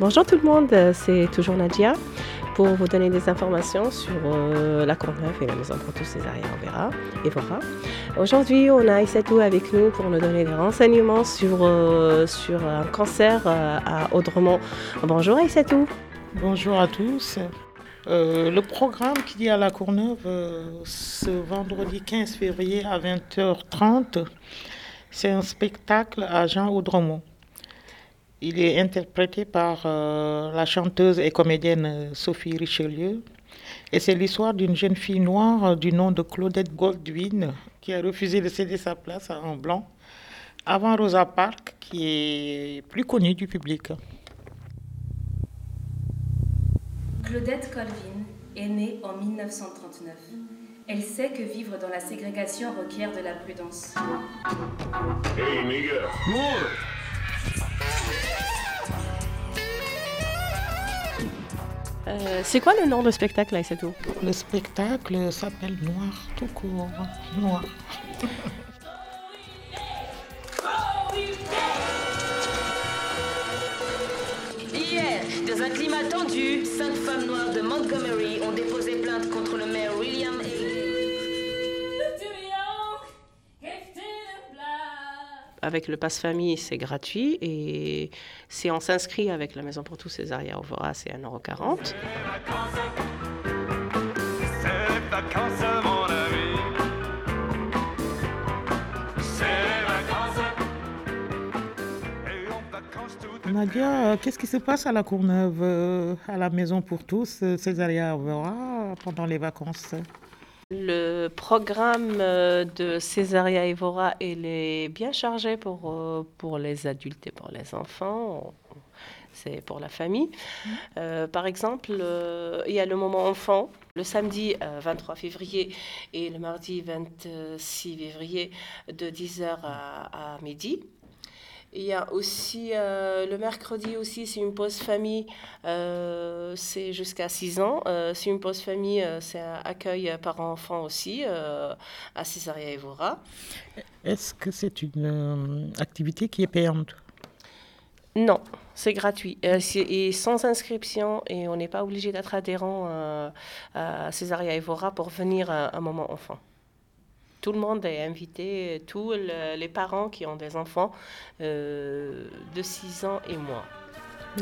Bonjour tout le monde, c'est toujours Nadia pour vous donner des informations sur euh, la Courneuve et la Maison pour tous Césaria Vera, Evora. Aujourd'hui, on a Issatou avec nous pour nous donner des renseignements sur, euh, sur un cancer euh, à Audremont. Bonjour Issatou. Bonjour à tous. le programme qui dit à la Courneuve ce vendredi 15 février à 20h30, c'est un spectacle à Jean Audremont. Il est interprété par euh, la chanteuse et comédienne euh, Sophie Richelieu. Et c'est l'histoire d'une jeune fille noire euh, du nom de Claudette Goldwyn qui a refusé de céder sa place à un blanc avant Rosa Parks, qui est plus connue du public. Claudette Colvin est née en 1939. Elle sait que vivre dans la ségrégation requiert de la prudence. Hey, nigga, Euh, c'est quoi le nom du spectacle, là, tout Le spectacle s'appelle Noir, tout court. Noir. Hier, dans un climat tendu, cinq femmes noires de Montgomery ont déposé plainte contre avec le passe famille, c'est gratuit et si on s'inscrit avec la Maison pour tous Césaria Ovora, c'est 1,40€. Nadia, qu'est-ce qui se passe à la Courneuve, euh, à la Maison pour tous, euh, Césaria Ovora, pendant les vacances? Le programme euh, de Césaria Evora est bien chargé pour, euh, pour les adultes et pour les enfants. C'est pour la famille. Mm-hmm. Euh, par exemple, il y a le moment enfant, le samedi 23 février et le mardi 26 février de 10h à, à midi. Il y a aussi euh, le mercredi aussi, c'est une pause famille, euh, c'est jusqu'à 6 ans. Euh, c'est une pause famille, c'est un accueil par enfant aussi à Césaria Evora. Est-ce que c'est une activité qui est payante? Non, c'est gratuit et sans inscription et on n'est pas obligé d'être adhérent à Césaria Evora pour venir à un moment enfant. Tout le monde est invité, tous les parents qui ont des enfants euh, de 6 ans et moins.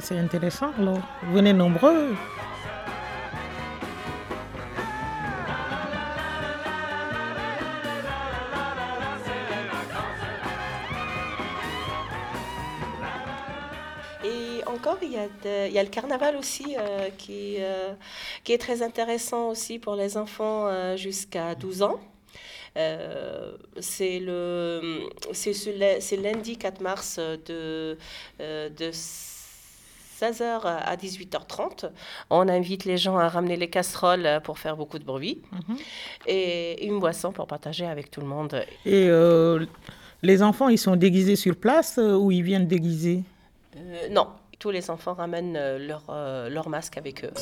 C'est intéressant, alors. Venez nombreux. Et encore, il y, a il y a le carnaval aussi euh, qui, euh, qui est très intéressant aussi pour les enfants jusqu'à 12 ans. Euh, c'est le c'est lundi 4 mars de, euh, de 16h à 18h30. On invite les gens à ramener les casseroles pour faire beaucoup de bruit mhm. et une boisson pour partager avec tout le monde. Et euh, les enfants, ils sont déguisés sur place ou ils viennent déguiser? Non, tous les enfants ramènent leur, leur masque avec eux.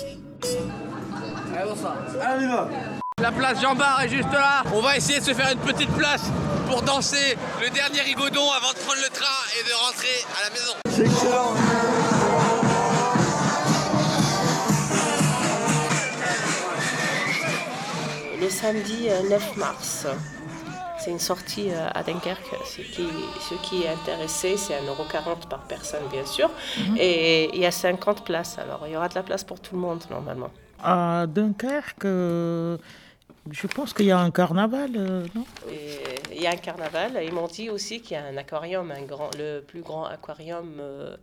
Allez, bonsoir. Allez, on la place Jean Bar est juste là. On va essayer de se faire une petite place pour danser le dernier rigodon avant de prendre le train et de rentrer à la maison. C'est excellent. Le samedi 9 euh, mars, c'est une sortie euh, à Dunkerque. Ce qui, ce qui est intéressé, c'est 1,40€ par personne, bien sûr. Mhm. Et il y a 50 places. Alors, il y aura de la place pour tout le monde, normalement. À Dunkerque, euh, je pense qu'il y a un carnaval, euh, non? Il y a un carnaval. Ils m'ont dit aussi qu'il y a un aquarium, un grand, le plus grand aquarium euh,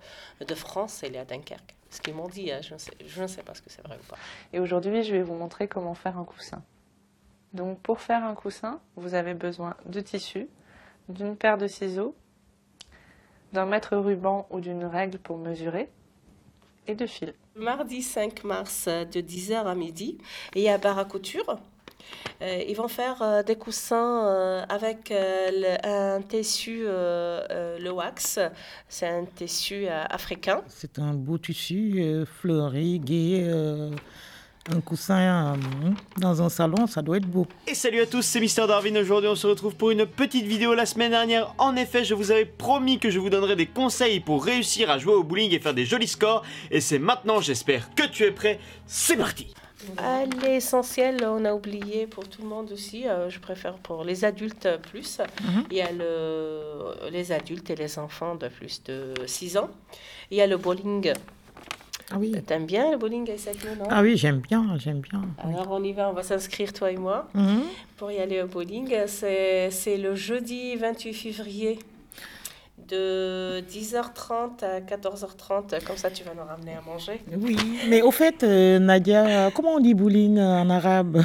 de France, il est à Dunkerque. Ce qu'ils m'ont dit, hein, je, ne sais, je ne sais pas ce que c'est vrai ou pas. Et aujourd'hui, je vais vous montrer comment faire un coussin. Donc pour faire un coussin, vous avez besoin de tissu, d'une paire de ciseaux, d'un mètre ruban ou d'une règle pour mesurer, et de fil. Mardi 5 mars de 10h à midi, il y a bar à couture. Euh, ils vont faire euh, des coussins euh, avec un tissu, le wax. C'est un tissu africain. C'est un beau tissu fleuri, gai. Un coussin dans un salon, ça doit être beau. Et salut à tous, c'est Mister Darwin. Aujourd'hui, on se retrouve pour une petite vidéo. La semaine dernière, en effet, je vous avais promis que je vous donnerais des conseils pour réussir à jouer au bowling et faire des jolis scores. Et c'est maintenant, j'espère que tu es prêt. C'est parti Ah, L'essentiel, on a oublié pour tout le monde aussi, euh, je préfère pour les adultes plus. Mhm. Il y a le, les adultes et les enfants de plus de 6 ans. Il y a le bowling. Ah oui. T'aimes bien le bowling avec cette non? Ah oui, j'aime bien, j'aime bien. oui. Alors on y va, on va s'inscrire toi et moi Mhm. pour y aller au bowling. C'est c'est le jeudi 28 février de 10h30 à 14h30. Comme ça, tu vas nous ramener à manger. Oui, mais au fait, euh, Nadia, comment on dit bowling en arabe?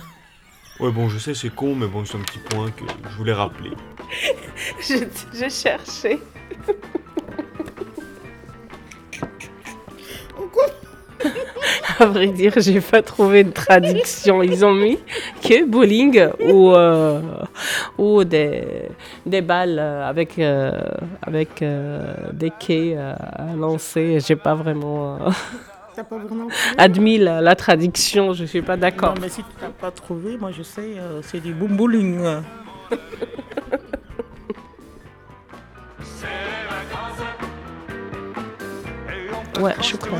Ouais, bon, je sais, c'est con, mais bon, c'est un petit point que je voulais rappeler. Je, je cherchais. À vrai dire, j'ai pas trouvé de traduction. Ils ont mis que bowling ou, euh, ou des, des balles avec, euh, avec euh, des quais à lancer. J'ai pas vraiment T'as pas vraiment trouvé admis la, la traduction. Je suis pas d'accord. Non, mais si tu n'as pas trouvé, moi je sais, c'est du boom bowling. Ouais, je crois.